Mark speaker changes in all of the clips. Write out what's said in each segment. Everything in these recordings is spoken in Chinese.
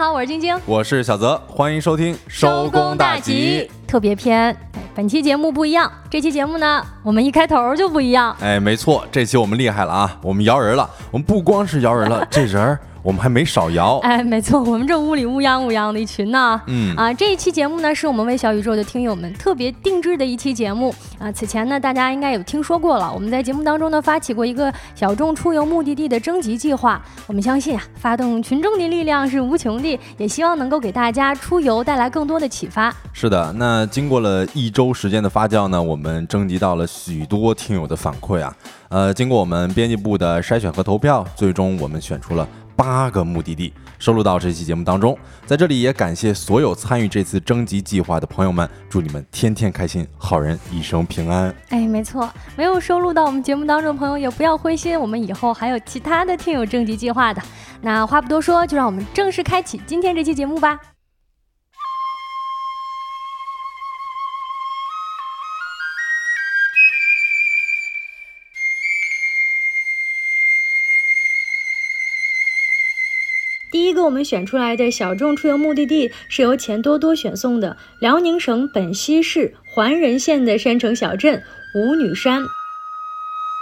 Speaker 1: 好，我是晶晶，
Speaker 2: 我是小泽，欢迎收听收工大吉
Speaker 1: 特别篇。本期节目不一样，这期节目呢，我们一开头就不一样。
Speaker 2: 哎，没错，这期我们厉害了啊，我们摇人了，我们不光是摇人了，这人儿。我们还没少摇，
Speaker 1: 哎，没错，我们这屋里乌泱乌泱的一群呢。嗯啊，这一期节目呢，是我们为小宇宙的听友们特别定制的一期节目啊。此前呢，大家应该有听说过了，我们在节目当中呢，发起过一个小众出游目的地的征集计划。我们相信啊，发动群众的力量是无穷的，也希望能够给大家出游带来更多的启发。
Speaker 2: 是的，那经过了一周时间的发酵呢，我们征集到了许多听友的反馈啊。呃，经过我们编辑部的筛选和投票，最终我们选出了。八个目的地收录到这期节目当中，在这里也感谢所有参与这次征集计划的朋友们，祝你们天天开心，好人一生平安。
Speaker 1: 哎，没错，没有收录到我们节目当中的朋友也不要灰心，我们以后还有其他的听友征集计划的。那话不多说，就让我们正式开启今天这期节目吧。第一个我们选出来的小众出游目的地是由钱多多选送的辽宁省本溪市桓仁县的山城小镇五女山。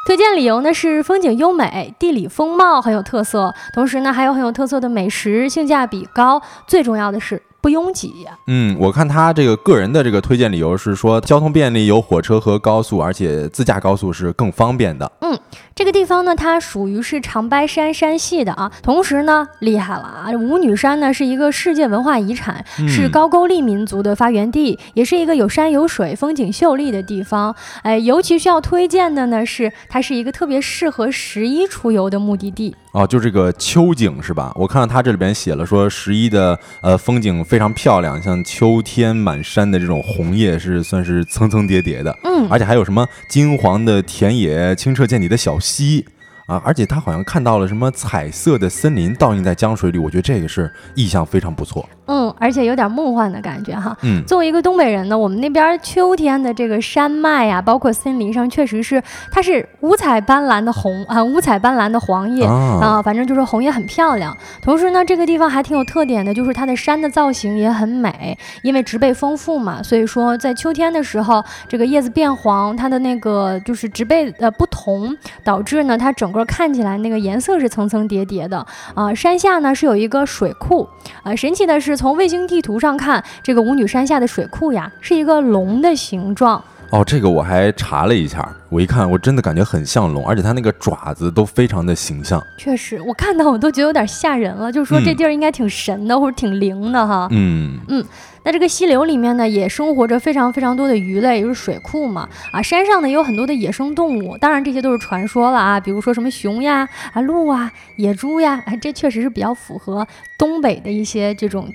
Speaker 1: 推荐理由呢是风景优美，地理风貌很有特色，同时呢还有很有特色的美食，性价比高，最重要的是。不拥挤。
Speaker 2: 嗯，我看他这个个人的这个推荐理由是说交通便利，有火车和高速，而且自驾高速是更方便的。
Speaker 1: 嗯，这个地方呢，它属于是长白山山系的啊。同时呢，厉害了啊，五女山呢是一个世界文化遗产，是高句丽民族的发源地，也是一个有山有水、风景秀丽的地方。哎，尤其需要推荐的呢是，它是一个特别适合十一出游的目的地。
Speaker 2: 哦，就这个秋景是吧？我看到它这里边写了说十一的呃风景非常漂亮，像秋天满山的这种红叶是算是层层叠叠的，嗯，而且还有什么金黄的田野、清澈见底的小溪。si 啊，而且他好像看到了什么彩色的森林倒映在江水里，我觉得这个是意象非常不错。
Speaker 1: 嗯，而且有点梦幻的感觉哈。嗯，作为一个东北人呢，我们那边秋天的这个山脉呀，包括森林上，确实是它是五彩斑斓的红啊，五彩斑斓的黄叶啊，反正就是红叶很漂亮。同时呢，这个地方还挺有特点的，就是它的山的造型也很美，因为植被丰富嘛，所以说在秋天的时候，这个叶子变黄，它的那个就是植被呃不同，导致呢它整个。看起来那个颜色是层层叠叠的。啊，山下呢是有一个水库啊，神奇的是从卫星地图上看，这个舞女山下的水库呀是一个龙的形状。
Speaker 2: 哦。这个我还查了一下，我一看我真的感觉很像龙，而且它那个爪子都非常的形象。
Speaker 1: 确实，我看到我都觉得有点吓人了，就是说这地儿应该挺神的或者挺灵的哈。嗯嗯。那这个溪流里面呢，也生活着非常非常多的鱼类，就是水库嘛。啊，山上呢也有很多的野生动物，当然这些都是传说了啊，比如说什么熊呀、啊鹿啊、野猪呀，哎，这确实是比较符合东北的一些这种。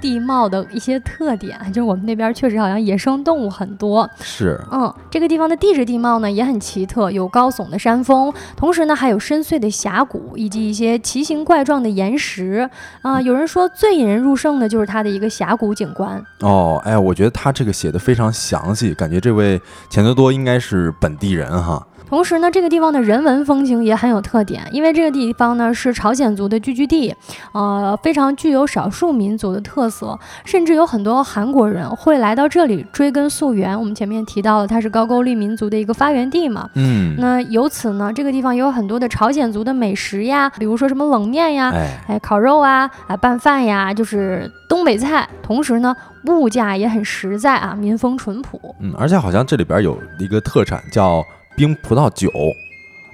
Speaker 1: 地貌的一些特点，就是我们那边确实好像野生动物很多。
Speaker 2: 是，
Speaker 1: 嗯，这个地方的地质地貌呢也很奇特，有高耸的山峰，同时呢还有深邃的峡谷以及一些奇形怪状的岩石。啊，有人说最引人入胜的就是它的一个峡谷景观。
Speaker 2: 哦，哎，我觉得他这个写的非常详细，感觉这位钱多多应该是本地人哈。
Speaker 1: 同时呢，这个地方的人文风情也很有特点，因为这个地方呢是朝鲜族的聚居地，呃，非常具有少数民族的特色，甚至有很多韩国人会来到这里追根溯源。我们前面提到了，它是高句丽民族的一个发源地嘛，嗯，那由此呢，这个地方也有很多的朝鲜族的美食呀，比如说什么冷面呀，哎，烤肉啊，啊，拌饭呀，就是东北菜。同时呢，物价也很实在啊，民风淳朴。
Speaker 2: 嗯，而且好像这里边有一个特产叫。冰葡萄酒，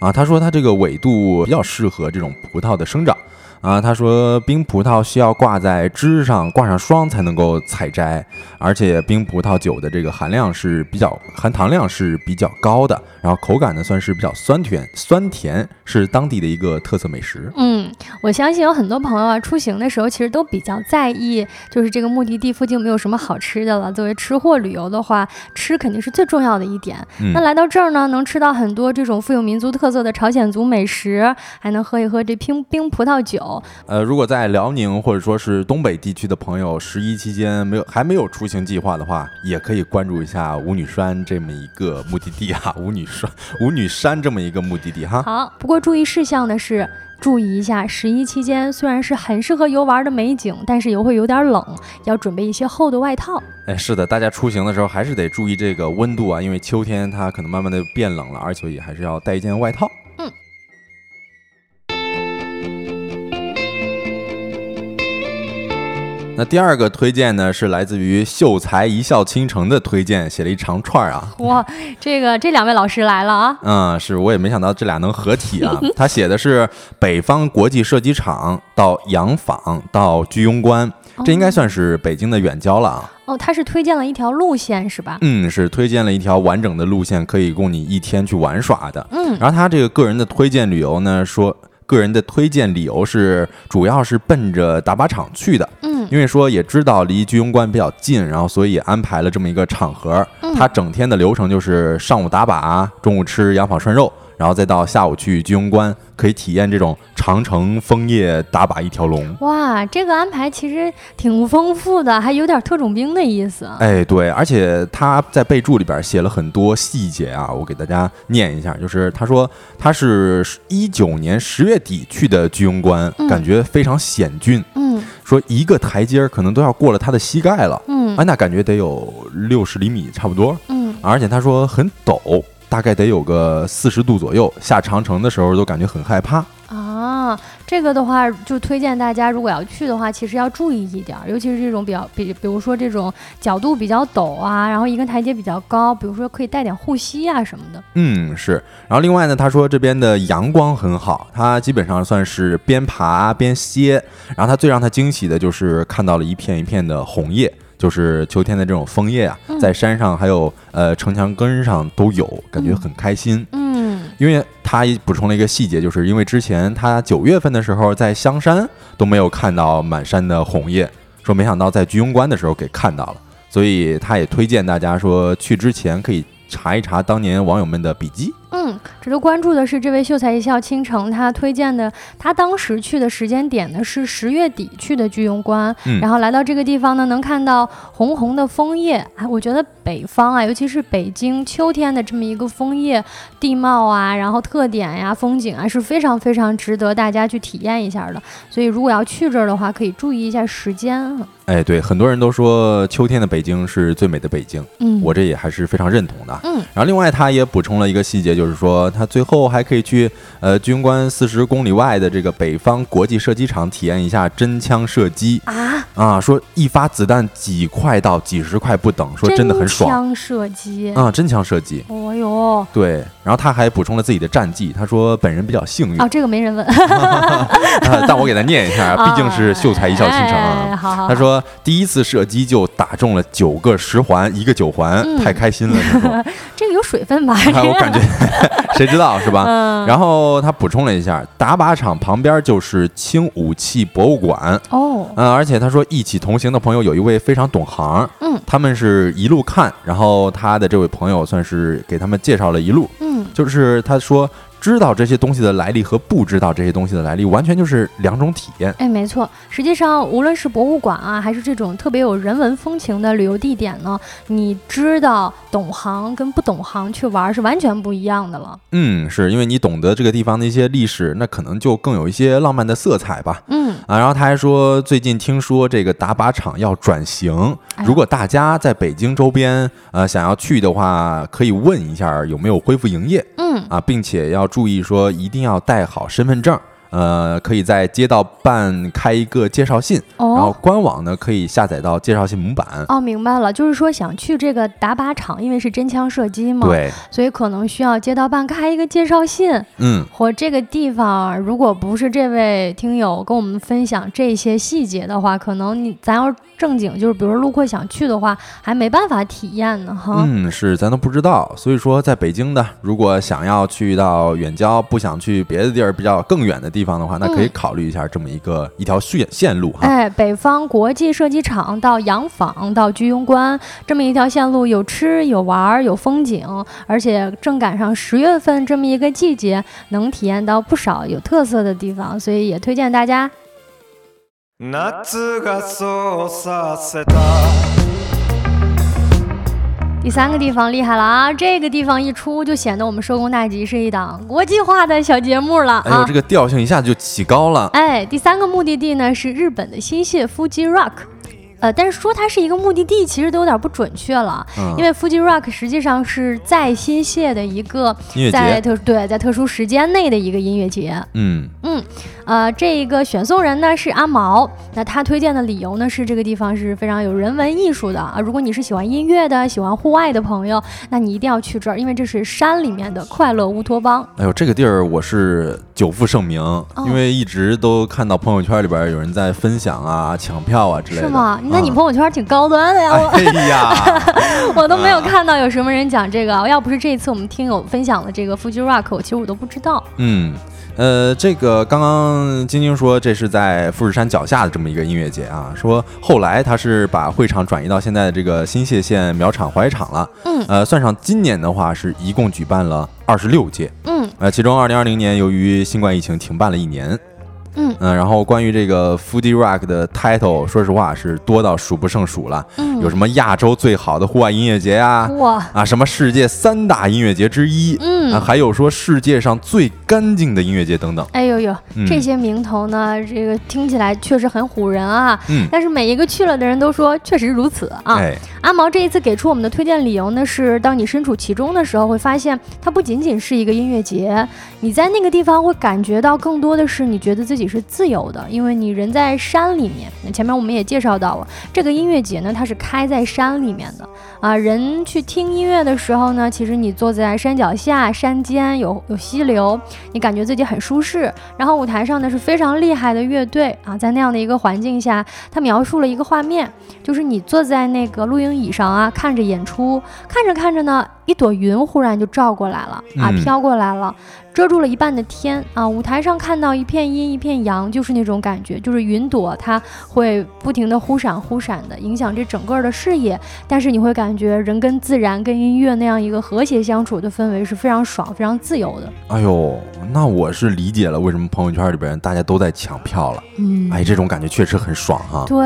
Speaker 2: 啊，他说他这个纬度比较适合这种葡萄的生长。啊，他说冰葡萄需要挂在枝上，挂上霜才能够采摘，而且冰葡萄酒的这个含量是比较含糖量是比较高的，然后口感呢算是比较酸甜，酸甜是当地的一个特色美食。
Speaker 1: 嗯，我相信有很多朋友啊，出行的时候其实都比较在意，就是这个目的地附近没有什么好吃的了。作为吃货旅游的话，吃肯定是最重要的一点。那来到这儿呢，能吃到很多这种富有民族特色的朝鲜族美食，还能喝一喝这冰冰葡萄酒。
Speaker 2: 呃，如果在辽宁或者说是东北地区的朋友，十一期间没有还没有出行计划的话，也可以关注一下五女山这么一个目的地哈，五女山五女山这么一个目的地哈。
Speaker 1: 好，不过注意事项呢是。注意一下，十一期间虽然是很适合游玩的美景，但是也会有点冷，要准备一些厚的外套。
Speaker 2: 哎，是的，大家出行的时候还是得注意这个温度啊，因为秋天它可能慢慢的变冷了，而且也还是要带一件外套。那第二个推荐呢，是来自于秀才一笑倾城的推荐，写了一长串啊。
Speaker 1: 哇，这个这两位老师来了啊。
Speaker 2: 嗯，是我也没想到这俩能合体啊。他写的是北方国际射击场到洋坊到居庸关，这应该算是北京的远郊了啊。
Speaker 1: 哦，他是推荐了一条路线是吧？
Speaker 2: 嗯，是推荐了一条完整的路线，可以供你一天去玩耍的。嗯，然后他这个个人的推荐旅游呢，说。个人的推荐理由是，主要是奔着打靶场去的。嗯，因为说也知道离居庸关比较近，然后所以安排了这么一个场合。他整天的流程就是上午打靶，中午吃羊坊涮肉。然后再到下午去居庸关，可以体验这种长城枫叶打靶一条龙。
Speaker 1: 哇，这个安排其实挺丰富的，还有点特种兵的意思。
Speaker 2: 哎，对，而且他在备注里边写了很多细节啊，我给大家念一下。就是他说他是一九年十月底去的居庸关，感觉非常险峻。嗯，说一个台阶可能都要过了他的膝盖了。嗯，哎，那感觉得有六十厘米差不多。嗯，而且他说很陡。大概得有个四十度左右，下长城的时候都感觉很害怕
Speaker 1: 啊。这个的话，就推荐大家，如果要去的话，其实要注意一点，尤其是这种比较比，比如说这种角度比较陡啊，然后一个台阶比较高，比如说可以带点护膝啊什么的。
Speaker 2: 嗯，是。然后另外呢，他说这边的阳光很好，他基本上算是边爬边歇。然后他最让他惊喜的就是看到了一片一片的红叶。就是秋天的这种枫叶啊，在山上还有呃城墙根上都有，感觉很开心。嗯，因为他补充了一个细节，就是因为之前他九月份的时候在香山都没有看到满山的红叶，说没想到在居庸关的时候给看到了，所以他也推荐大家说去之前可以查一查当年网友们的笔记。
Speaker 1: 嗯，值得关注的是，这位秀才一笑倾城，他推荐的，他当时去的时间点呢是十月底去的居庸关，然后来到这个地方呢，能看到红红的枫叶。哎，我觉得北方啊，尤其是北京秋天的这么一个枫叶地貌啊，然后特点呀、风景啊，是非常非常值得大家去体验一下的。所以，如果要去这儿的话，可以注意一下时间。
Speaker 2: 哎，对，很多人都说秋天的北京是最美的北京，嗯，我这也还是非常认同的。嗯，然后另外他也补充了一个细节，就是。就是说，他最后还可以去呃军官四十公里外的这个北方国际射击场体验一下真枪射击啊啊！说一发子弹几块到几十块不等，说真的很爽。
Speaker 1: 真枪射击
Speaker 2: 啊，真枪射击。
Speaker 1: 哦哟，
Speaker 2: 对。然后他还补充了自己的战绩，他说本人比较幸运
Speaker 1: 啊，这个没人问，
Speaker 2: 但我给他念一下，毕竟是秀才一笑倾城啊。
Speaker 1: 好，
Speaker 2: 他说第一次射击就打中了九个十环，一个九环，太开心了。
Speaker 1: 这个有水分吧？
Speaker 2: 我感觉。谁知道是吧？然后他补充了一下，打靶场旁边就是轻武器博物馆哦。嗯，而且他说一起同行的朋友有一位非常懂行，嗯，他们是一路看，然后他的这位朋友算是给他们介绍了一路，嗯，就是他说。知道这些东西的来历和不知道这些东西的来历，完全就是两种体验。
Speaker 1: 哎，没错，实际上无论是博物馆啊，还是这种特别有人文风情的旅游地点呢，你知道懂行跟不懂行去玩是完全不一样的了。
Speaker 2: 嗯，是因为你懂得这个地方的一些历史，那可能就更有一些浪漫的色彩吧。嗯啊，然后他还说，最近听说这个打靶场要转型，如果大家在北京周边呃想要去的话，可以问一下有没有恢复营业。嗯啊，并且要。注意说，一定要带好身份证。呃，可以在街道办开一个介绍信，然后官网呢可以下载到介绍信模板。
Speaker 1: 哦，明白了，就是说想去这个打靶场，因为是真枪射击嘛，
Speaker 2: 对，
Speaker 1: 所以可能需要街道办开一个介绍信。嗯，或这个地方，如果不是这位听友跟我们分享这些细节的话，可能你咱要正经就是，比如说陆客想去的话，还没办法体验呢，哈。
Speaker 2: 嗯，是，咱都不知道。所以说，在北京的，如果想要去到远郊，不想去别的地儿比较更远的地。地方的话，那可以考虑一下这么一个一条线线路哈。
Speaker 1: 哎，北方国际射击场到洋坊到居庸关这么一条线路，有吃有玩有风景，而且正赶上十月份这么一个季节，能体验到不少有特色的地方，所以也推荐大家。第三个地方厉害了啊！这个地方一出，就显得我们收工大吉是一档国际化的小节目了啊！
Speaker 2: 哎呦，这个调性一下子就起高了。
Speaker 1: 哎，第三个目的地呢是日本的新泻 Fuji Rock。呃，但是说它是一个目的地，其实都有点不准确了，因为 Fuji Rock 实际上是在新泻的一个在特对在特殊时间内的一个音乐节。嗯嗯，呃，这个选送人呢是阿毛，那他推荐的理由呢是这个地方是非常有人文艺术的啊。如果你是喜欢音乐的、喜欢户外的朋友，那你一定要去这儿，因为这是山里面的快乐乌托邦。
Speaker 2: 哎呦，这个地儿我是久负盛名，因为一直都看到朋友圈里边有人在分享啊、抢票啊之类的。
Speaker 1: 是吗？那你朋友圈挺高端的呀，我
Speaker 2: 哎呀，
Speaker 1: 我都没有看到有什么人讲这个。要不是这一次我们听友分享了这个 Fuji Rock，我其实我都不知道。
Speaker 2: 嗯，呃，这个刚刚晶晶说这是在富士山脚下的这么一个音乐节啊，说后来他是把会场转移到现在的这个新泻县苗场滑雪场了。嗯，呃，算上今年的话，是一共举办了二十六届。嗯，呃，其中二零二零年由于新冠疫情停办了一年。嗯嗯，然后关于这个 Foodie Rock 的 title，说实话是多到数不胜数了。嗯，有什么亚洲最好的户外音乐节啊？哇啊，什么世界三大音乐节之一？嗯，还有说世界上最干净的音乐节等等。
Speaker 1: 哎呦呦，这些名头呢，这个听起来确实很唬人啊。嗯，但是每一个去了的人都说确实如此啊。阿毛这一次给出我们的推荐理由呢，是当你身处其中的时候，会发现它不仅仅是一个音乐节，你在那个地方会感觉到更多的是你觉得自己。是自由的，因为你人在山里面。那前面我们也介绍到了，这个音乐节呢，它是开在山里面的啊。人去听音乐的时候呢，其实你坐在山脚下、山间，有有溪流，你感觉自己很舒适。然后舞台上呢是非常厉害的乐队啊，在那样的一个环境下，他描述了一个画面，就是你坐在那个录音椅上啊，看着演出，看着看着呢。一朵云忽然就照过来了啊，飘过来了，遮住了一半的天啊。舞台上看到一片阴一片阳，就是那种感觉，就是云朵它会不停的忽闪忽闪的，影响这整个的视野。但是你会感觉人跟自然跟音乐那样一个和谐相处的氛围是非常爽、非常自由的。
Speaker 2: 哎呦，那我是理解了为什么朋友圈里边大家都在抢票了。嗯，哎，这种感觉确实很爽哈。
Speaker 1: 对，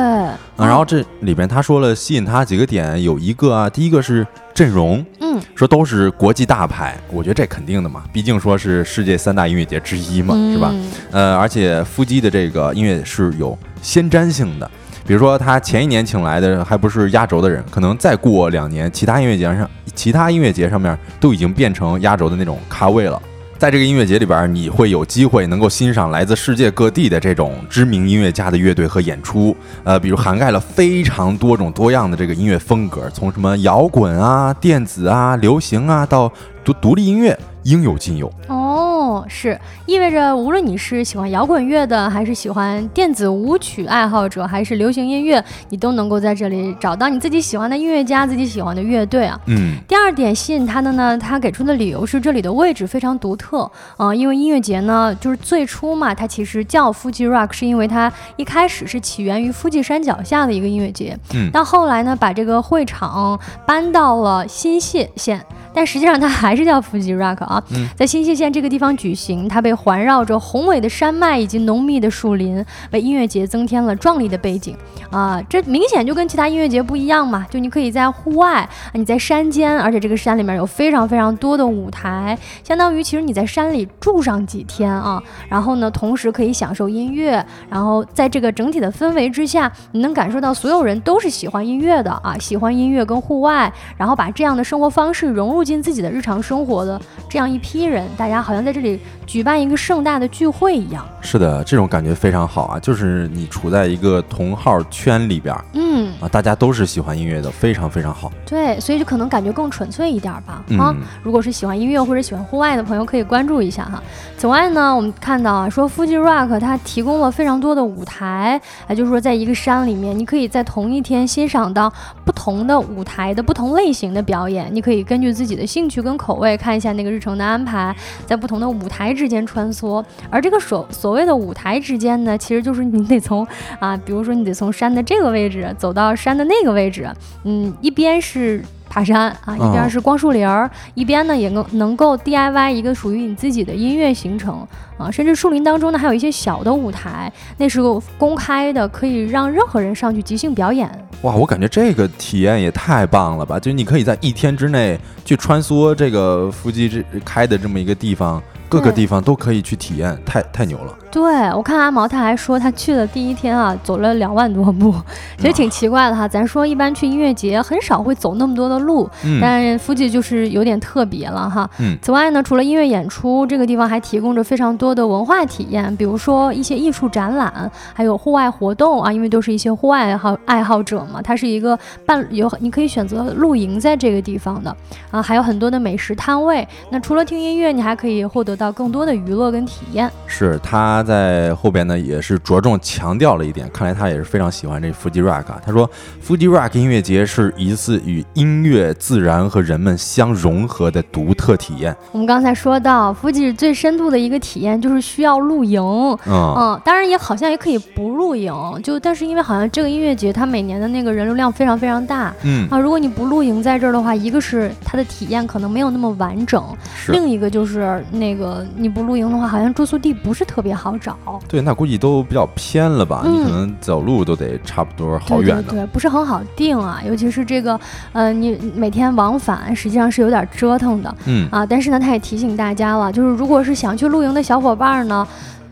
Speaker 2: 然后这里边他说了吸引他几个点，有一个啊，第一个是。阵容，嗯，说都是国际大牌，我觉得这肯定的嘛，毕竟说是世界三大音乐节之一嘛，是吧？呃，而且夫基的这个音乐是有先瞻性的，比如说他前一年请来的还不是压轴的人，可能再过两年，其他音乐节上，其他音乐节上面都已经变成压轴的那种咖位了。在这个音乐节里边，你会有机会能够欣赏来自世界各地的这种知名音乐家的乐队和演出，呃，比如涵盖了非常多种多样的这个音乐风格，从什么摇滚啊、电子啊、流行啊，到独独立音乐，应有尽有。
Speaker 1: 哦，是意味着无论你是喜欢摇滚乐的，还是喜欢电子舞曲爱好者，还是流行音乐，你都能够在这里找到你自己喜欢的音乐家、自己喜欢的乐队啊。嗯。第二点吸引他的呢，他给出的理由是这里的位置非常独特啊，因为音乐节呢，就是最初嘛，它其实叫 Fuji Rock，是因为它一开始是起源于富士山脚下的一个音乐节。嗯。到后来呢，把这个会场搬到了新泻县。但实际上它还是叫富吉 rock 啊，在新泻县这个地方举行，它被环绕着宏伟的山脉以及浓密的树林，为音乐节增添了壮丽的背景啊！这明显就跟其他音乐节不一样嘛，就你可以在户外，你在山间，而且这个山里面有非常非常多的舞台，相当于其实你在山里住上几天啊，然后呢，同时可以享受音乐，然后在这个整体的氛围之下，你能感受到所有人都是喜欢音乐的啊，喜欢音乐跟户外，然后把这样的生活方式融入。进自己的日常生活的这样一批人，大家好像在这里举办一个盛大的聚会一样。
Speaker 2: 是的，这种感觉非常好啊！就是你处在一个同号圈里边，嗯啊，大家都是喜欢音乐的，非常非常好。
Speaker 1: 对，所以就可能感觉更纯粹一点吧。啊，如果是喜欢音乐或者喜欢户外的朋友，可以关注一下哈。此外呢，我们看到啊，说 Fuji Rock 它提供了非常多的舞台，啊，就是说在一个山里面，你可以在同一天欣赏到不同的舞台的不同类型的表演，你可以根据自己。自己的兴趣跟口味，看一下那个日程的安排，在不同的舞台之间穿梭。而这个所所谓的舞台之间呢，其实就是你得从啊，比如说你得从山的这个位置走到山的那个位置，嗯，一边是。爬山啊，一边是光树林儿，一边呢也能能够 DIY 一个属于你自己的音乐行程啊，甚至树林当中呢还有一些小的舞台，那是公开的，可以让任何人上去即兴表演。
Speaker 2: 哇，我感觉这个体验也太棒了吧！就你可以在一天之内去穿梭这个伏击这开的这么一个地方。各个地方都可以去体验，太太牛了。
Speaker 1: 对我看阿毛他还说他去的第一天啊，走了两万多步，其实挺奇怪的哈。咱说一般去音乐节很少会走那么多的路，但夫妻就是有点特别了哈。嗯。此外呢，除了音乐演出，这个地方还提供着非常多的文化体验，比如说一些艺术展览，还有户外活动啊。因为都是一些户外爱好爱好者嘛，它是一个半有你可以选择露营在这个地方的啊，还有很多的美食摊位。那除了听音乐，你还可以获得。到更多的娱乐跟体验，
Speaker 2: 是他在后边呢，也是着重强调了一点。看来他也是非常喜欢这 Fuji Rock。他说，Fuji Rock 音乐节是一次与音乐、自然和人们相融合的独特体验。
Speaker 1: 我们刚才说到，Fuji 最深度的一个体验就是需要露营。嗯嗯，当然也好像也可以不露营，就但是因为好像这个音乐节它每年的那个人流量非常非常大。嗯啊，如果你不露营在这儿的话，一个是它的体验可能没有那么完整，另一个就是那个。呃，你不露营的话，好像住宿地不是特别好找。
Speaker 2: 对，那估计都比较偏了吧？你可能走路都得差不多好远的。
Speaker 1: 对，不是很好定啊，尤其是这个，呃，你每天往返实际上是有点折腾的。嗯啊，但是呢，他也提醒大家了，就是如果是想去露营的小伙伴呢。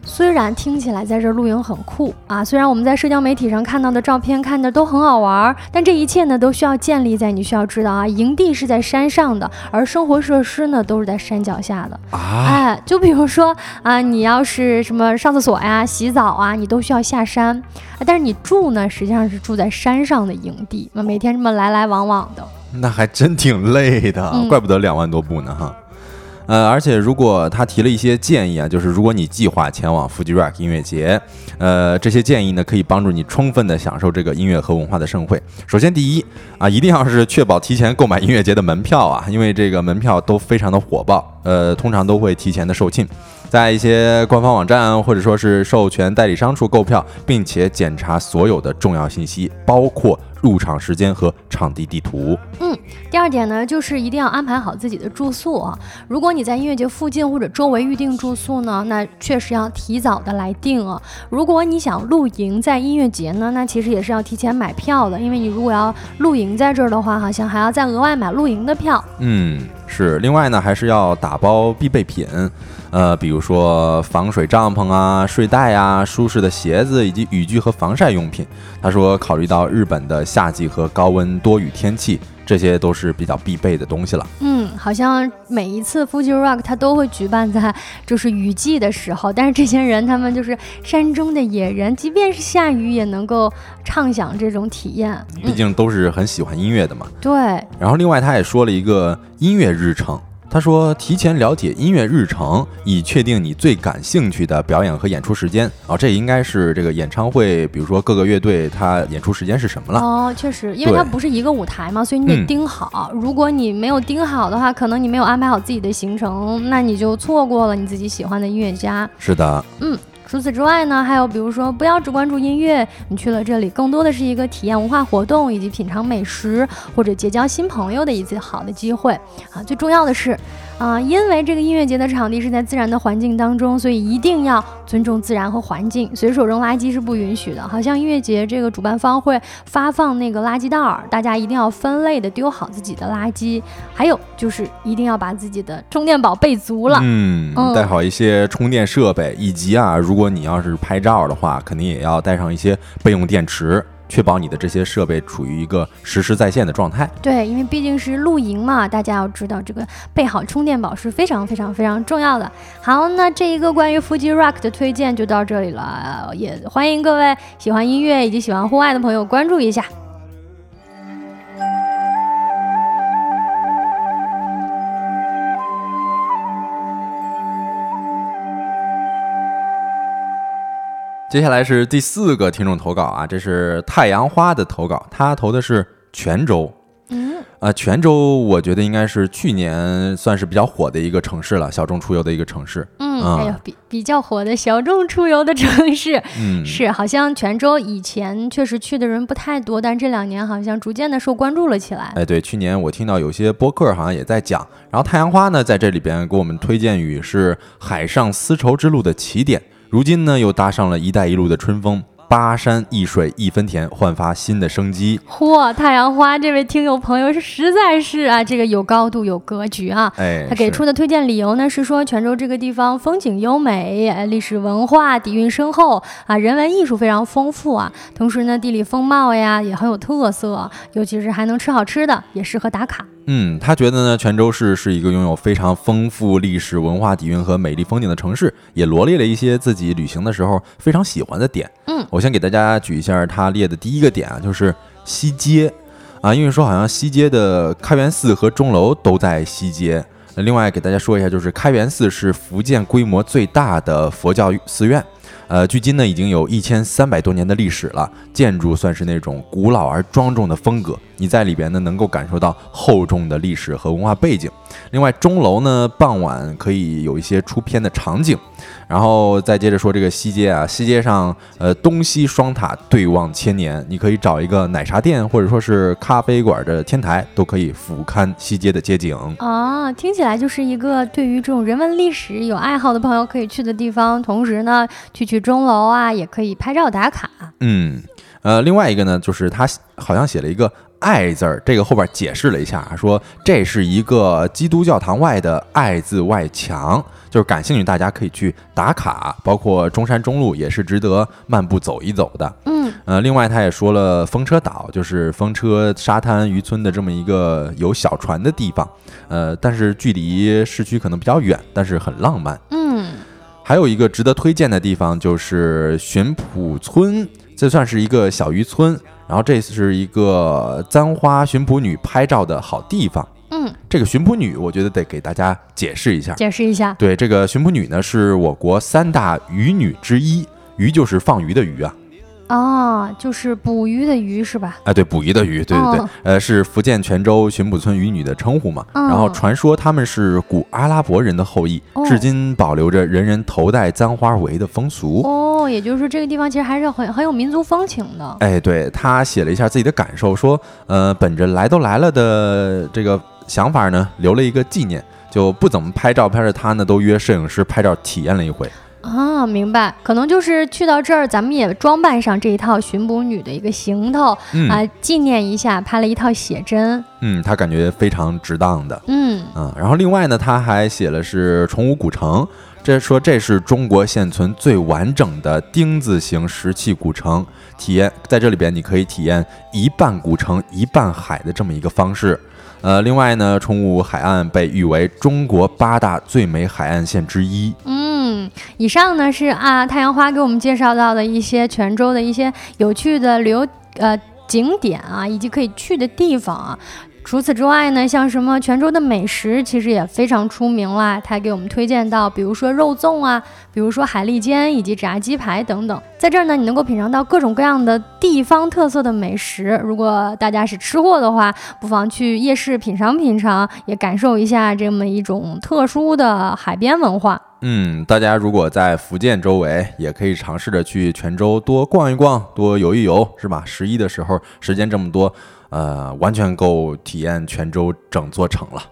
Speaker 1: 虽然听起来在这露营很酷啊，虽然我们在社交媒体上看到的照片看的都很好玩，但这一切呢都需要建立在你需要知道啊，营地是在山上的，而生活设施呢都是在山脚下的啊。哎，就比如说啊，你要是什么上厕所呀、洗澡啊，你都需要下山，但是你住呢实际上是住在山上的营地，那每天这么来来往往的，
Speaker 2: 那还真挺累的，怪不得两万多步呢哈。呃，而且如果他提了一些建议啊，就是如果你计划前往 Fuji Rock 音乐节，呃，这些建议呢可以帮助你充分的享受这个音乐和文化的盛会。首先，第一啊，一定要是确保提前购买音乐节的门票啊，因为这个门票都非常的火爆，呃，通常都会提前的售罄。在一些官方网站或者说是授权代理商处购票，并且检查所有的重要信息，包括入场时间和场地地图。
Speaker 1: 嗯，第二点呢，就是一定要安排好自己的住宿啊。如果你在音乐节附近或者周围预定住宿呢，那确实要提早的来定啊。如果你想露营在音乐节呢，那其实也是要提前买票的，因为你如果要露营在这儿的话，好像还要再额外买露营的票。
Speaker 2: 嗯。是，另外呢，还是要打包必备品，呃，比如说防水帐篷啊、睡袋啊、舒适的鞋子以及雨具和防晒用品。他说，考虑到日本的夏季和高温多雨天气。这些都是比较必备的东西了。
Speaker 1: 嗯，好像每一次 Fuji Rock 它都会举办在就是雨季的时候，但是这些人他们就是山中的野人，即便是下雨也能够畅享这种体验。
Speaker 2: 毕竟都是很喜欢音乐的嘛。
Speaker 1: 对。
Speaker 2: 然后另外他也说了一个音乐日程。他说：“提前了解音乐日程，以确定你最感兴趣的表演和演出时间。哦，这应该是这个演唱会，比如说各个乐队他演出时间是什么了？
Speaker 1: 哦，确实，因为它不是一个舞台嘛，所以你得盯好。如果你没有盯好的话，可能你没有安排好自己的行程，那你就错过了你自己喜欢的音乐家。
Speaker 2: 是的，
Speaker 1: 嗯。”除此之外呢，还有比如说，不要只关注音乐，你去了这里，更多的是一个体验文化活动，以及品尝美食或者结交新朋友的一次好的机会啊。最重要的是，啊，因为这个音乐节的场地是在自然的环境当中，所以一定要尊重自然和环境，随手扔垃圾是不允许的。好像音乐节这个主办方会发放那个垃圾袋儿，大家一定要分类的丢好自己的垃圾。还有就是一定要把自己的充电宝备足了，
Speaker 2: 嗯，带好一些充电设备，以及啊，如果如如果你要是拍照的话，肯定也要带上一些备用电池，确保你的这些设备处于一个实时在线的状态。
Speaker 1: 对，因为毕竟是露营嘛，大家要知道这个备好充电宝是非常非常非常重要的。好，那这一个关于 Fuji Rock 的推荐就到这里了，也欢迎各位喜欢音乐以及喜欢户外的朋友关注一下。
Speaker 2: 接下来是第四个听众投稿啊，这是太阳花的投稿，他投的是泉州。嗯，啊，泉州我觉得应该是去年算是比较火的一个城市了，小众出游的一个城市。
Speaker 1: 嗯，哎呦，比比较火的小众出游的城市，
Speaker 2: 嗯，
Speaker 1: 是好像泉州以前确实去的人不太多，但这两年好像逐渐的受关注了起来。
Speaker 2: 哎，对，去年我听到有些播客好像也在讲，然后太阳花呢在这里边给我们推荐语是海上丝绸之路的起点，如今呢又搭上了一带一路的春风。巴山一水一分田，焕发新的生机。
Speaker 1: 嚯，太阳花这位听友朋友是实在是啊，这个有高度有格局啊。
Speaker 2: 哎，
Speaker 1: 他给出的推荐理由呢是说，泉州这个地方风景优美，历史文化底蕴深厚啊，人文艺术非常丰富啊。同时呢，地理风貌呀也很有特色，尤其是还能吃好吃的，也适合打卡。
Speaker 2: 嗯，他觉得呢，泉州市是一个拥有非常丰富历史文化底蕴和美丽风景的城市，也罗列了一些自己旅行的时候非常喜欢的点。
Speaker 1: 嗯，
Speaker 2: 我先给大家举一下他列的第一个点啊，就是西街啊，因为说好像西街的开元寺和钟楼都在西街。那另外给大家说一下，就是开元寺是福建规模最大的佛教寺院。呃，距今呢已经有一千三百多年的历史了，建筑算是那种古老而庄重的风格。你在里边呢能够感受到厚重的历史和文化背景。另外，钟楼呢傍晚可以有一些出片的场景。然后再接着说这个西街啊，西街上呃东西双塔对望千年，你可以找一个奶茶店或者说是咖啡馆的天台，都可以俯瞰西街的街景。
Speaker 1: 啊，听起来就是一个对于这种人文历史有爱好的朋友可以去的地方。同时呢，去去钟楼啊，也可以拍照打卡。
Speaker 2: 嗯，呃，另外一个呢，就是他好像写了一个。爱字儿，这个后边解释了一下，说这是一个基督教堂外的爱字外墙，就是感兴趣大家可以去打卡，包括中山中路也是值得漫步走一走的。
Speaker 1: 嗯，
Speaker 2: 呃，另外他也说了风车岛，就是风车沙滩渔村的这么一个有小船的地方，呃，但是距离市区可能比较远，但是很浪漫。
Speaker 1: 嗯，
Speaker 2: 还有一个值得推荐的地方就是玄圃村，这算是一个小渔村。然后这是一个簪花巡捕女拍照的好地方。
Speaker 1: 嗯，
Speaker 2: 这个巡捕女，我觉得得给大家解释一下。
Speaker 1: 解释一下。
Speaker 2: 对，这个巡捕女呢，是我国三大渔女之一，渔就是放鱼的鱼啊。
Speaker 1: 哦，就是捕鱼的鱼是吧？
Speaker 2: 哎，对，捕鱼的鱼，对对对，呃，是福建泉州巡捕村渔女的称呼嘛。然后传说他们是古阿拉伯人的后裔，至今保留着人人头戴簪花围的风俗。
Speaker 1: 哦，也就是说这个地方其实还是很很有民族风情的。
Speaker 2: 哎，对他写了一下自己的感受，说，呃，本着来都来了的这个想法呢，留了一个纪念，就不怎么拍照片的他呢，都约摄影师拍照体验了一回。
Speaker 1: 啊，明白，可能就是去到这儿，咱们也装扮上这一套巡捕女的一个行头啊，纪念一下，拍了一套写真。
Speaker 2: 嗯，他感觉非常值当的。
Speaker 1: 嗯
Speaker 2: 啊，然后另外呢，他还写了是崇武古城，这说这是中国现存最完整的丁字形石砌古城，体验在这里边你可以体验一半古城一半海的这么一个方式。呃，另外呢，崇武海岸被誉为中国八大最美海岸线之一。
Speaker 1: 嗯，嗯以上呢是啊，太阳花给我们介绍到的一些泉州的一些有趣的旅游呃景点啊，以及可以去的地方啊。除此之外呢，像什么泉州的美食其实也非常出名啦。他给我们推荐到，比如说肉粽啊，比如说海蛎煎以及炸鸡排等等。在这儿呢，你能够品尝到各种各样的地方特色的美食。如果大家是吃货的话，不妨去夜市品尝品尝，也感受一下这么一种特殊的海边文化。
Speaker 2: 嗯，大家如果在福建周围，也可以尝试着去泉州多逛一逛，多游一游，是吧？十一的时候，时间这么多。呃，完全够体验泉州整座城了。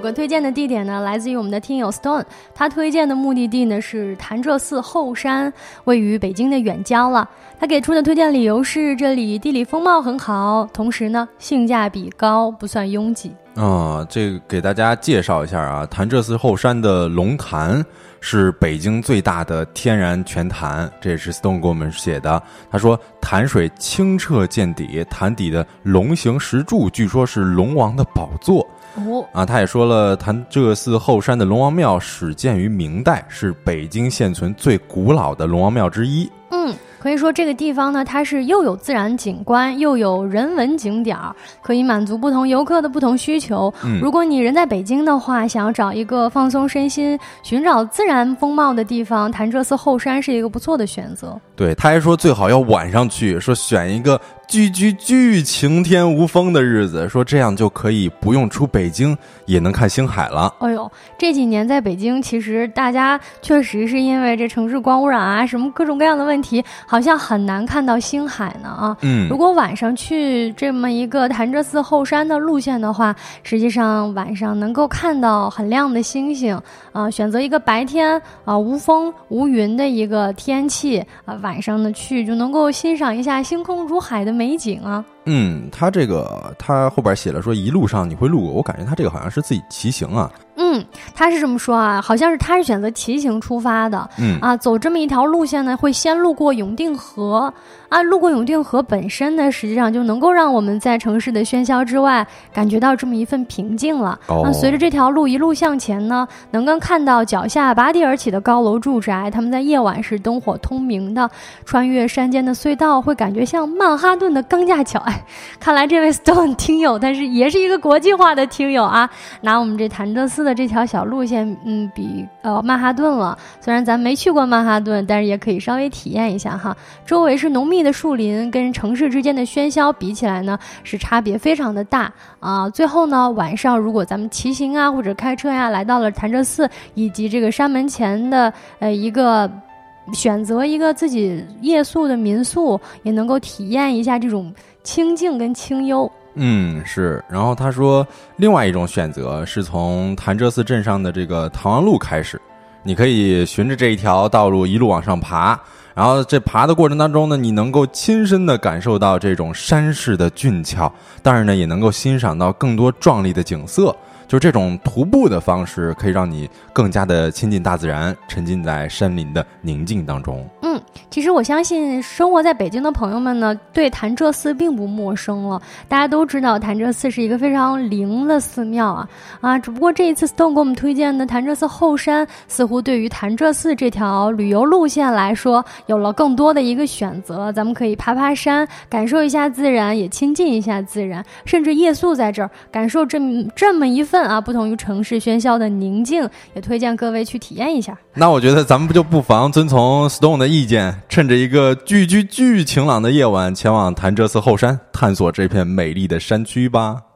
Speaker 1: 个推荐的地点呢，来自于我们的听友 Stone，他推荐的目的地呢是潭柘寺后山，位于北京的远郊了。他给出的推荐理由是，这里地理风貌很好，同时呢性价比高，不算拥挤。
Speaker 2: 啊，这给大家介绍一下啊，潭柘寺后山的龙潭是北京最大的天然泉潭，这也是 Stone 给我们写的。他说，潭水清澈见底，潭底的龙形石柱据说是龙王的宝座。
Speaker 1: 哦，
Speaker 2: 啊，他也说了，潭柘寺后山的龙王庙始建于明代，是北京现存最古老的龙王庙之一。
Speaker 1: 嗯。可以说这个地方呢，它是又有自然景观，又有人文景点儿，可以满足不同游客的不同需求。如果你人在北京的话，想要找一个放松身心、寻找自然风貌的地方，潭柘寺后山是一个不错的选择。
Speaker 2: 对，他还说最好要晚上去，说选一个。巨巨巨晴天无风的日子，说这样就可以不用出北京也能看星海了。
Speaker 1: 哎呦，这几年在北京，其实大家确实是因为这城市光污染啊，什么各种各样的问题，好像很难看到星海呢啊。嗯，如果晚上去这么一个潭柘寺后山的路线的话，实际上晚上能够看到很亮的星星啊。选择一个白天啊无风无云的一个天气啊，晚上呢去就能够欣赏一下星空如海的。美景啊。
Speaker 2: 嗯，他这个他后边写了说一路上你会路过，我感觉他这个好像是自己骑行啊。
Speaker 1: 嗯，他是这么说啊，好像是他是选择骑行出发的。嗯啊，走这么一条路线呢，会先路过永定河啊，路过永定河本身呢，实际上就能够让我们在城市的喧嚣之外，感觉到这么一份平静了。那随着这条路一路向前呢，能够看到脚下拔地而起的高楼住宅，他们在夜晚是灯火通明的，穿越山间的隧道，会感觉像曼哈顿的钢架桥。哎看来这位 Stone 听友，但是也是一个国际化的听友啊。拿我们这潭柘寺的这条小路线，嗯，比呃曼哈顿了。虽然咱没去过曼哈顿，但是也可以稍微体验一下哈。周围是浓密的树林，跟城市之间的喧嚣比起来呢，是差别非常的大啊。最后呢，晚上如果咱们骑行啊，或者开车呀，来到了潭柘寺以及这个山门前的呃一个。选择一个自己夜宿的民宿，也能够体验一下这种清静跟清幽。
Speaker 2: 嗯，是。然后他说，另外一种选择是从潭柘寺镇上的这个唐王路开始，你可以循着这一条道路一路往上爬。然后这爬的过程当中呢，你能够亲身的感受到这种山势的俊俏，但是呢，也能够欣赏到更多壮丽的景色。就这种徒步的方式，可以让你更加的亲近大自然，沉浸在山林的宁静当中。
Speaker 1: 嗯，其实我相信生活在北京的朋友们呢，对潭柘寺并不陌生了。大家都知道潭柘寺是一个非常灵的寺庙啊啊！只不过这一次 Stone 给我们推荐的潭柘寺后山，似乎对于潭柘寺这条旅游路线来说，有了更多的一个选择。咱们可以爬爬山，感受一下自然，也亲近一下自然，甚至夜宿在这儿，感受这这么一份。啊，不同于城市喧嚣的宁静，也推荐各位去体验一下。
Speaker 2: 那我觉得咱们不就不妨遵从 Stone 的意见，趁着一个巨巨巨晴朗的夜晚，前往潭柘寺后山，探索这片美丽的山区吧。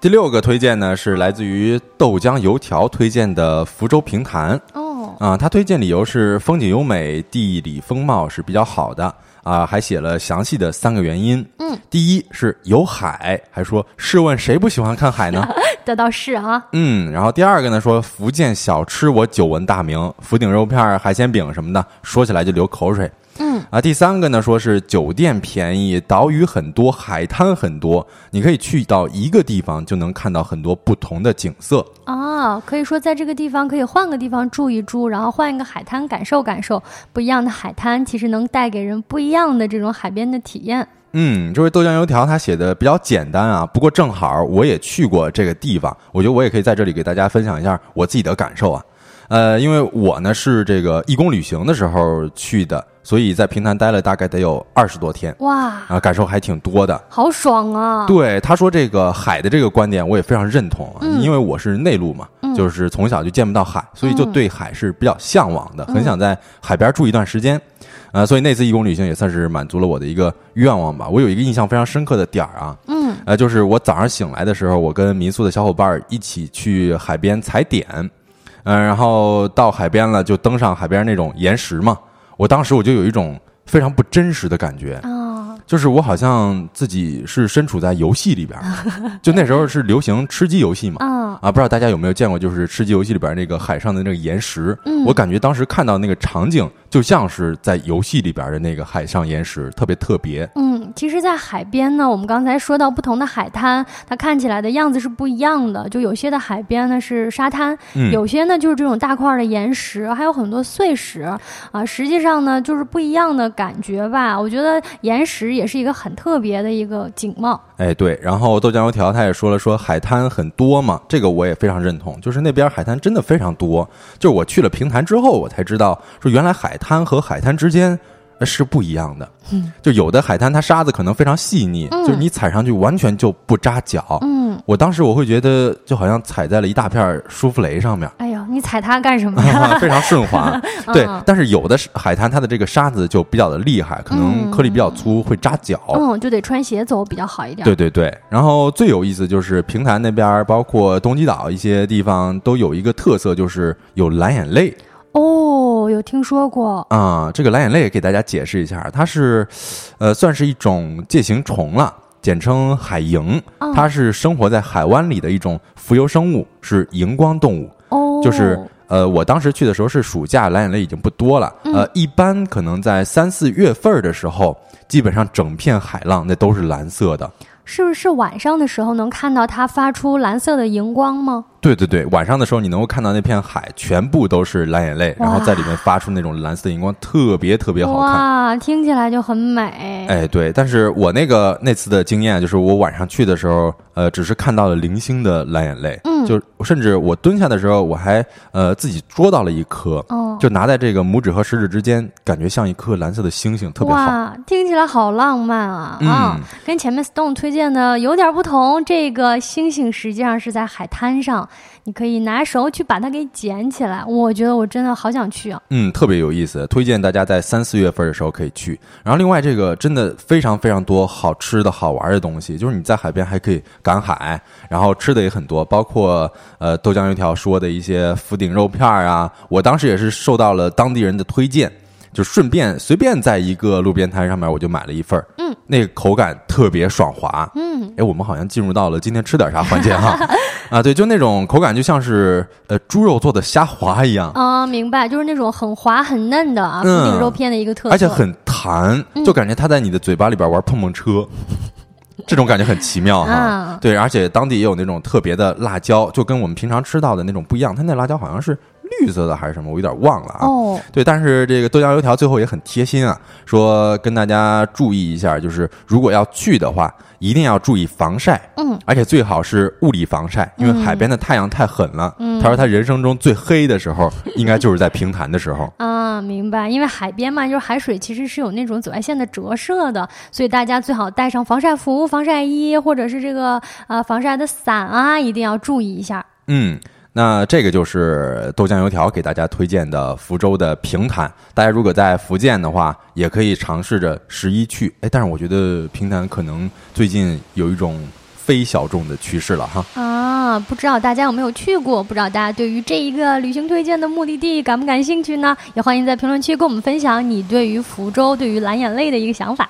Speaker 2: 第六个推荐呢，是来自于豆浆油条推荐的福州平潭。哦，啊，他推荐理由是风景优美，地理风貌是比较好的啊，还写了详细的三个原因。嗯，第一是有海，还说试问谁不喜欢看海呢？
Speaker 1: 这倒是啊。
Speaker 2: 嗯，然后第二个呢，说福建小吃我久闻大名，福鼎肉片、海鲜饼什么的，说起来就流口水。嗯啊，第三个呢，说是酒店便宜，岛屿很多，海滩很多，你可以去到一个地方就能看到很多不同的景色
Speaker 1: 啊。可以说在这个地方可以换个地方住一住，然后换一个海滩感受感受不一样的海滩，其实能带给人不一样的这种海边的体验。
Speaker 2: 嗯，这位豆浆油条他写的比较简单啊，不过正好我也去过这个地方，我觉得我也可以在这里给大家分享一下我自己的感受啊。呃，因为我呢是这个义工旅行的时候去的。所以在平潭待了大概得有二十多天，哇，啊，感受还挺多的，
Speaker 1: 好爽啊！
Speaker 2: 对，他说这个海的这个观点，我也非常认同，因为我是内陆嘛，就是从小就见不到海，所以就对海是比较向往的，很想在海边住一段时间，啊，所以那次义工旅行也算是满足了我的一个愿望吧。我有一个印象非常深刻的点儿啊，嗯，呃，就是我早上醒来的时候，我跟民宿的小伙伴一起去海边踩点，嗯，然后到海边了，就登上海边那种岩石嘛。我当时我就有一种非常不真实的感觉，就是我好像自己是身处在游戏里边，就那时候是流行吃鸡游戏嘛，啊，不知道大家有没有见过，就是吃鸡游戏里边那个海上的那个岩石，我感觉当时看到那个场景就像是在游戏里边的那个海上岩石，特别特别。
Speaker 1: 嗯，嗯，其实，在海边呢，我们刚才说到不同的海滩，它看起来的样子是不一样的。就有些的海边呢是沙滩，有些呢就是这种大块的岩石，还有很多碎石啊。实际上呢，就是不一样的感觉吧。我觉得岩石也是一个很特别的一个景貌。
Speaker 2: 哎，对。然后豆浆油条他也说了，说海滩很多嘛，这个我也非常认同。就是那边海滩真的非常多。就是我去了平潭之后，我才知道说原来海滩和海滩之间。是不一样的，嗯，就有的海滩它沙子可能非常细腻，就是你踩上去完全就不扎脚，嗯，我当时我会觉得就好像踩在了一大片舒芙蕾上面。
Speaker 1: 哎呦，你踩它干什么呀？
Speaker 2: 非常顺滑，对。但是有的海滩它的这个沙子就比较的厉害，可能颗粒比较粗，会扎脚，
Speaker 1: 嗯，就得穿鞋走比较好一点。
Speaker 2: 对对对。然后最有意思就是平潭那边，包括东极岛一些地方都有一个特色，就是有蓝眼泪。
Speaker 1: 哦，有听说过
Speaker 2: 啊！这个蓝眼泪给大家解释一下，它是，呃，算是一种介形虫了，简称海萤。它是生活在海湾里的一种浮游生物，是荧光动物。哦，就是呃，我当时去的时候是暑假，蓝眼泪已经不多了。呃，一般可能在三四月份的时候，基本上整片海浪那都是蓝色的。
Speaker 1: 是不是晚上的时候能看到它发出蓝色的荧光吗？
Speaker 2: 对对对，晚上的时候你能够看到那片海全部都是蓝眼泪，然后在里面发出那种蓝色的荧光，特别特别好看。
Speaker 1: 哇，听起来就很美。
Speaker 2: 哎，对，但是我那个那次的经验就是我晚上去的时候，呃，只是看到了零星的蓝眼泪，嗯，就甚至我蹲下的时候，我还呃自己捉到了一颗，哦，就拿在这个拇指和食指之间，感觉像一颗蓝色的星星，特别好。
Speaker 1: 哇，听起来好浪漫啊！啊，跟前面 Stone 推荐的有点不同，这个星星实际上是在海滩上。你可以拿手去把它给捡起来，我觉得我真的好想去啊！
Speaker 2: 嗯，特别有意思，推荐大家在三四月份的时候可以去。然后另外这个真的非常非常多好吃的好玩的东西，就是你在海边还可以赶海，然后吃的也很多，包括呃豆浆油条说的一些福鼎肉片啊，我当时也是受到了当地人的推荐。就顺便随便在一个路边摊上面，我就买了一份儿，嗯，那个口感特别爽滑，嗯，哎，我们好像进入到了今天吃点啥环节哈，啊，对，就那种口感就像是呃猪肉做的虾滑一样，
Speaker 1: 啊，明白，就是那种很滑很嫩的啊，福鼎肉片的一个特色，
Speaker 2: 而且很弹，就感觉它在你的嘴巴里边玩碰碰车，这种感觉很奇妙哈，对，而且当地也有那种特别的辣椒，就跟我们平常吃到的那种不一样，它那辣椒好像是。绿色的还是什么？我有点忘了啊。哦，对，但是这个豆浆油条最后也很贴心啊，说跟大家注意一下，就是如果要去的话，一定要注意防晒。嗯，而且最好是物理防晒，因为海边的太阳太狠了。嗯，他说他人生中最黑的时候，应该就是在平潭的时候。
Speaker 1: 啊，明白。因为海边嘛，就是海水其实是有那种紫外线的折射的，所以大家最好带上防晒服、防晒衣，或者是这个呃防晒的伞啊，一定要注意一下。
Speaker 2: 嗯。那这个就是豆浆油条给大家推荐的福州的平潭。大家如果在福建的话，也可以尝试着十一去。哎，但是我觉得平潭可能最近有一种非小众的趋势了哈。
Speaker 1: 啊，不知道大家有没有去过？不知道大家对于这一个旅行推荐的目的地感不感兴趣呢？也欢迎在评论区跟我们分享你对于福州、对于蓝眼泪的一个想法。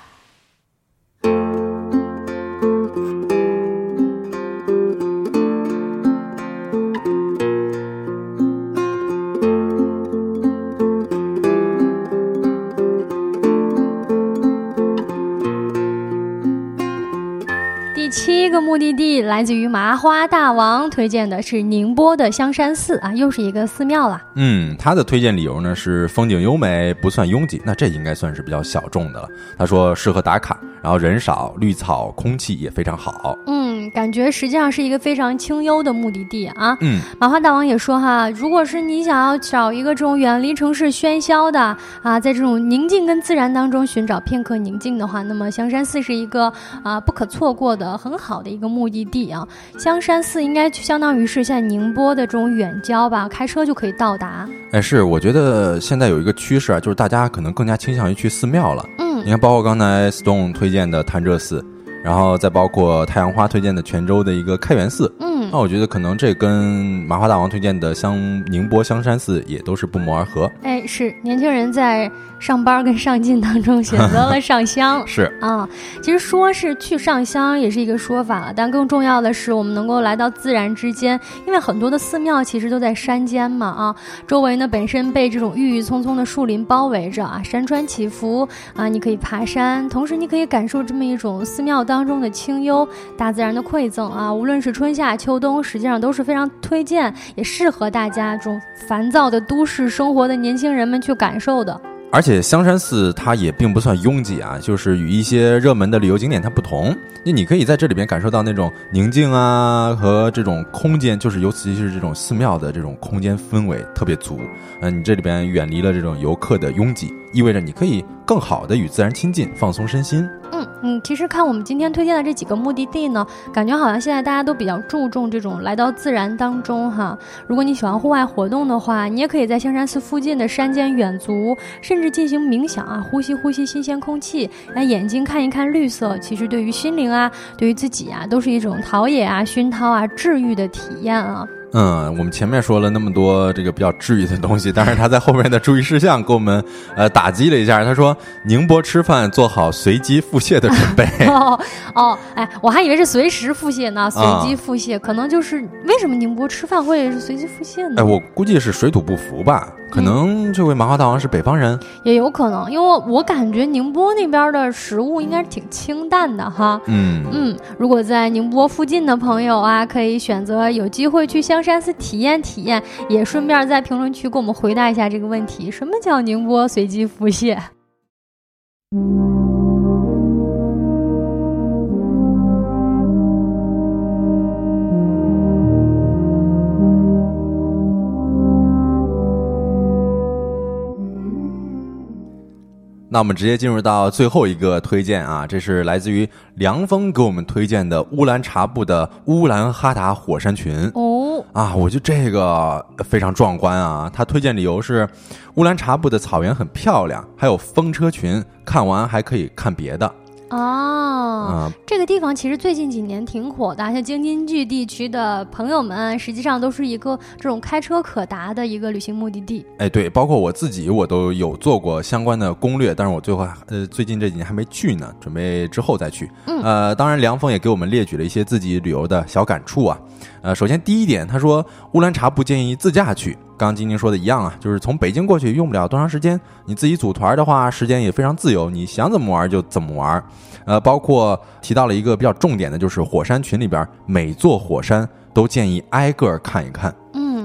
Speaker 1: 第七个目的地来自于麻花大王推荐的是宁波的香山寺啊，又是一个寺庙了。
Speaker 2: 嗯，他的推荐理由呢是风景优美，不算拥挤，那这应该算是比较小众的了。他说适合打卡，然后人少，绿草，空气也非常好。
Speaker 1: 嗯，感觉实际上是一个非常清幽的目的地啊。嗯，麻花大王也说哈，如果是你想要找一个这种远离城市喧嚣的啊，在这种宁静跟自然当中寻找片刻宁静的话，那么香山寺是一个啊不可错过的很好的一。个目的地啊，香山寺应该就相当于是现在宁波的这种远郊吧，开车就可以到达。
Speaker 2: 哎，是，我觉得现在有一个趋势啊，就是大家可能更加倾向于去寺庙了。嗯，你看，包括刚才 Stone 推荐的潭柘寺，然后再包括太阳花推荐的泉州的一个开元寺。嗯。
Speaker 1: 嗯，
Speaker 2: 那我觉得可能这跟麻花大王推荐的香宁波香山寺也都是不谋而合。
Speaker 1: 哎，是年轻人在上班跟上进当中选择了上香。
Speaker 2: 是
Speaker 1: 啊，其实说是去上香也是一个说法了，但更重要的是我们能够来到自然之间，因为很多的寺庙其实都在山间嘛啊，周围呢本身被这种郁郁葱葱的树林包围着啊，山川起伏啊，你可以爬山，同时你可以感受这么一种寺庙当中的清幽，大自然的馈赠啊，无论是春夏秋秋冬，实际上都是非常推荐，也适合大家这种烦躁的都市生活的年轻人们去感受的。
Speaker 2: 而且香山寺它也并不算拥挤啊，就是与一些热门的旅游景点它不同，那你可以在这里边感受到那种宁静啊和这种空间，就是尤其是这种寺庙的这种空间氛围特别足。嗯，你这里边远离了这种游客的拥挤，意味着你可以更好的与自然亲近，放松身心。
Speaker 1: 嗯嗯，其实看我们今天推荐的这几个目的地呢，感觉好像现在大家都比较注重这种来到自然当中哈。如果你喜欢户外活动的话，你也可以在香山寺附近的山间远足，甚至进行冥想啊，呼吸呼吸新鲜空气，来眼睛看一看绿色。其实对于心灵啊，对于自己啊，都是一种陶冶啊、熏陶啊、治愈的体验啊。
Speaker 2: 嗯，我们前面说了那么多这个比较治愈的东西，但是他在后面的注意事项给我们呃打击了一下。他说：“宁波吃饭做好随机腹泻的准备。”
Speaker 1: 哦哦，哎，我还以为是随时腹泻呢，随机腹泻可能就是为什么宁波吃饭会是随机腹泻呢？
Speaker 2: 哎，我估计是水土不服吧。可能这位麻花大王是北方人，
Speaker 1: 也有可能，因为我感觉宁波那边的食物应该是挺清淡的哈。
Speaker 2: 嗯
Speaker 1: 嗯，如果在宁波附近的朋友啊，可以选择有机会去香山寺体验体验，也顺便在评论区给我们回答一下这个问题：什么叫宁波随机腹泻？
Speaker 2: 那我们直接进入到最后一个推荐啊，这是来自于梁峰给我们推荐的乌兰察布的乌兰哈达火山群
Speaker 1: 哦
Speaker 2: 啊，我觉得这个非常壮观啊。他推荐理由是乌兰察布的草原很漂亮，还有风车群，看完还可以看别的。
Speaker 1: 哦，这个地方其实最近几年挺火的，像京津冀地区的朋友们，实际上都是一个这种开车可达的一个旅行目的地。
Speaker 2: 哎，对，包括我自己，我都有做过相关的攻略，但是我最后呃最近这几年还没去呢，准备之后再去。
Speaker 1: 嗯，
Speaker 2: 呃，当然梁峰也给我们列举了一些自己旅游的小感触啊。呃，首先第一点，他说乌兰察布建议自驾去。刚晶晶说的一样啊，就是从北京过去用不了多长时间。你自己组团的话，时间也非常自由，你想怎么玩就怎么玩。呃，包括提到了一个比较重点的，就是火山群里边每座火山都建议挨个看一看。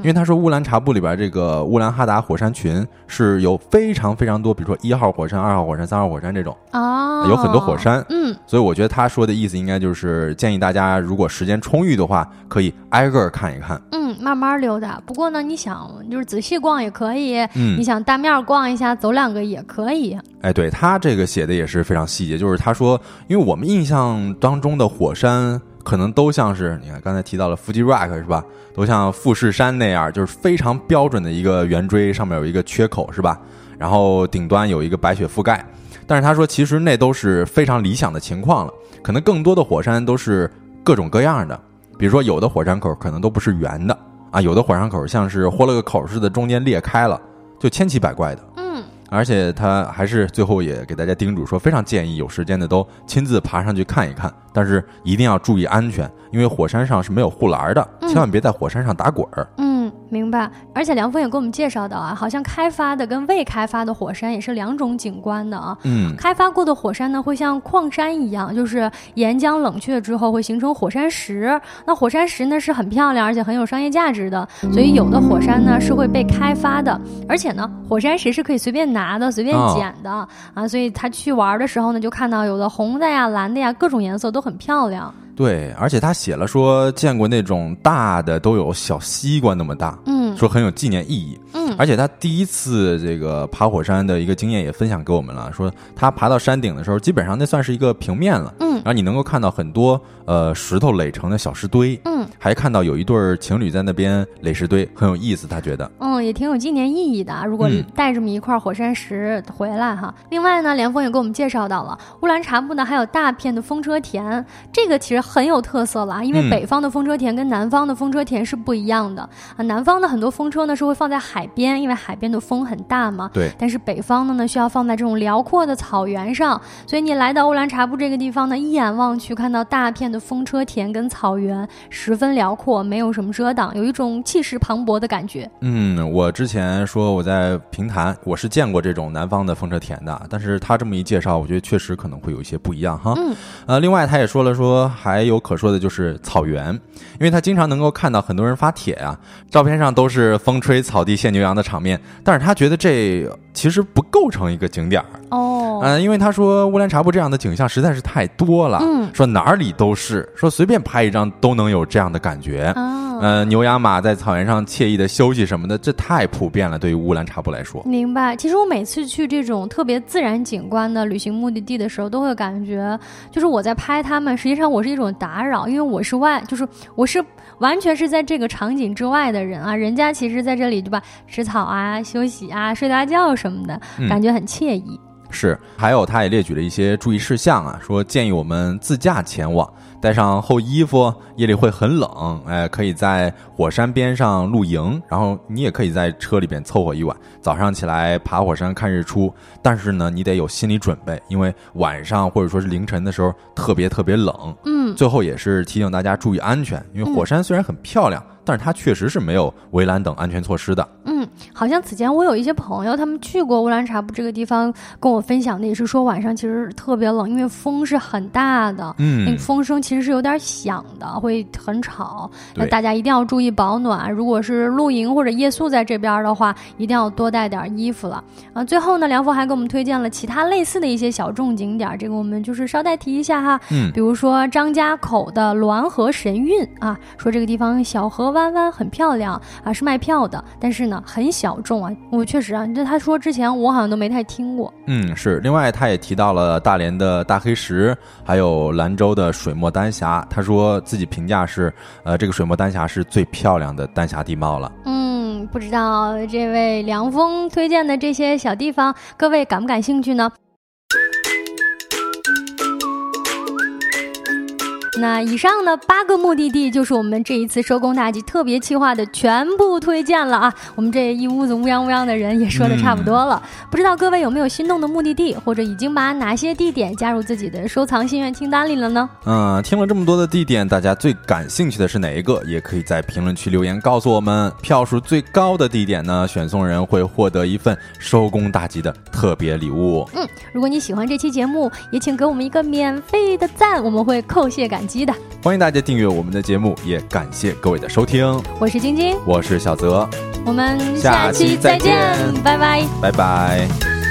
Speaker 2: 因为他说乌兰察布里边这个乌兰哈达火山群是有非常非常多，比如说一号火山、二号火山、三号火山这种
Speaker 1: 啊，
Speaker 2: 有很多火山。
Speaker 1: 嗯，
Speaker 2: 所以我觉得他说的意思应该就是建议大家如果时间充裕的话，可以挨个看一看。
Speaker 1: 嗯，慢慢溜达。不过呢，你想就是仔细逛也可以，嗯，你想大面逛一下，走两个也可以。
Speaker 2: 哎，对他这个写的也是非常细节，就是他说，因为我们印象当中的火山。可能都像是你看刚才提到了富士 rock 是吧？都像富士山那样，就是非常标准的一个圆锥，上面有一个缺口是吧？然后顶端有一个白雪覆盖。但是他说，其实那都是非常理想的情况了。可能更多的火山都是各种各样的，比如说有的火山口可能都不是圆的啊，有的火山口像是豁了个口似的，中间裂开了，就千奇百怪的。而且他还是最后也给大家叮嘱说，非常建议有时间的都亲自爬上去看一看，但是一定要注意安全，因为火山上是没有护栏的，千万别在火山上打滚儿。
Speaker 1: 嗯，明白。而且梁峰也给我们介绍到啊，好像开发的跟未开发的火山也是两种景观的啊。
Speaker 2: 嗯，
Speaker 1: 开发过的火山呢，会像矿山一样，就是岩浆冷却之后会形成火山石。那火山石呢是很漂亮，而且很有商业价值的，所以有的火山呢是会被开发的，而且呢，火山石是可以随便拿。拿的随便捡的啊，所以他去玩的时候呢，就看到有的红的呀、蓝的呀，各种颜色都很漂亮。
Speaker 2: 对，而且他写了说见过那种大的都有小西瓜那么大，
Speaker 1: 嗯，
Speaker 2: 说很有纪念意义。
Speaker 1: 嗯。嗯，
Speaker 2: 而且他第一次这个爬火山的一个经验也分享给我们了，说他爬到山顶的时候，基本上那算是一个平面了，
Speaker 1: 嗯，
Speaker 2: 然后你能够看到很多呃石头垒成的小石堆，
Speaker 1: 嗯，
Speaker 2: 还看到有一对情侣在那边垒石堆，很有意思，他觉得，
Speaker 1: 嗯，也挺有纪念意义的。如果带这么一块火山石回来哈，另外呢，连峰也给我们介绍到了乌兰察布呢，还有大片的风车田，这个其实很有特色了，因为北方的风车田跟南方的风车田是不一样的。啊，南方的很多风车呢是会放在海边，因为海边的风很大嘛，
Speaker 2: 对，
Speaker 1: 但是北方的呢需要放在这种辽阔的草原上，所以你来到乌兰察布这个地方呢，一眼望去看到大片的风车田跟草原，十分辽阔，没有什么遮挡，有一种气势磅礴的感觉。
Speaker 2: 嗯，我之前说我在平潭，我是见过这种南方的风车田的，但是他这么一介绍，我觉得确实可能会有一些不一样哈。
Speaker 1: 嗯，
Speaker 2: 呃，另外他也说了说还有可说的就是草原，因为他经常能够看到很多人发帖啊，照片上都是风吹草地见牛羊的场面，但是他觉得这其实不构成一个景点儿。
Speaker 1: 哦，
Speaker 2: 嗯，因为他说乌兰察布这样的景象实在是太多了，
Speaker 1: 嗯，
Speaker 2: 说哪里都是，说随便拍一张都能有这样的感觉，
Speaker 1: 啊，
Speaker 2: 呃，牛羊马在草原上惬意的休息什么的，这太普遍了，对于乌兰察布来说。
Speaker 1: 明白。其实我每次去这种特别自然景观的旅行目的地的时候，都会感觉，就是我在拍他们，实际上我是一种打扰，因为我是外，就是我是完全是在这个场景之外的人啊，人家其实在这里对吧，吃草啊、休息啊、睡大觉什么的，感觉很惬意。
Speaker 2: 是，还有他也列举了一些注意事项啊，说建议我们自驾前往，带上厚衣服，夜里会很冷，哎，可以在火山边上露营，然后你也可以在车里边凑合一晚，早上起来爬火山看日出。但是呢，你得有心理准备，因为晚上或者说是凌晨的时候特别特别冷。
Speaker 1: 嗯，
Speaker 2: 最后也是提醒大家注意安全，因为火山虽然很漂亮。但是它确实是没有围栏等安全措施的。
Speaker 1: 嗯，好像此前我有一些朋友，他们去过乌兰察布这个地方，跟我分享的也是说晚上其实特别冷，因为风是很大的，
Speaker 2: 嗯，
Speaker 1: 那风声其实是有点响的，会很吵。那大家一定要注意保暖。如果是露营或者夜宿在这边的话，一定要多带点衣服了。啊，最后呢，梁峰还给我们推荐了其他类似的一些小众景点，这个我们就是捎带提一下哈。
Speaker 2: 嗯，
Speaker 1: 比如说张家口的滦河神韵啊，说这个地方小河弯弯很漂亮啊，是卖票的，但是呢很小众啊。我确实啊，这他说之前我好像都没太听过。
Speaker 2: 嗯，是。另外他也提到了大连的大黑石，还有兰州的水墨丹霞。他说自己评价是，呃，这个水墨丹霞是最漂亮的丹霞地貌了。
Speaker 1: 嗯，不知道这位梁峰推荐的这些小地方，各位感不感兴趣呢？那以上呢八个目的地就是我们这一次收工大吉特别企划的全部推荐了啊！我们这一屋子乌泱乌泱的人也说的差不多了，不知道各位有没有心动的目的地，或者已经把哪些地点加入自己的收藏心愿清单里了呢？
Speaker 2: 嗯，听了这么多的地点，大家最感兴趣的是哪一个？也可以在评论区留言告诉我们。票数最高的地点呢，选送人会获得一份收工大吉的特别礼物。
Speaker 1: 嗯，如果你喜欢这期节目，也请给我们一个免费的赞，我们会叩谢感。机的，
Speaker 2: 欢迎大家订阅我们的节目，也感谢各位的收听。
Speaker 1: 我是晶晶，
Speaker 2: 我是小泽，
Speaker 1: 我们
Speaker 2: 下期再见，
Speaker 1: 拜拜，
Speaker 2: 拜拜。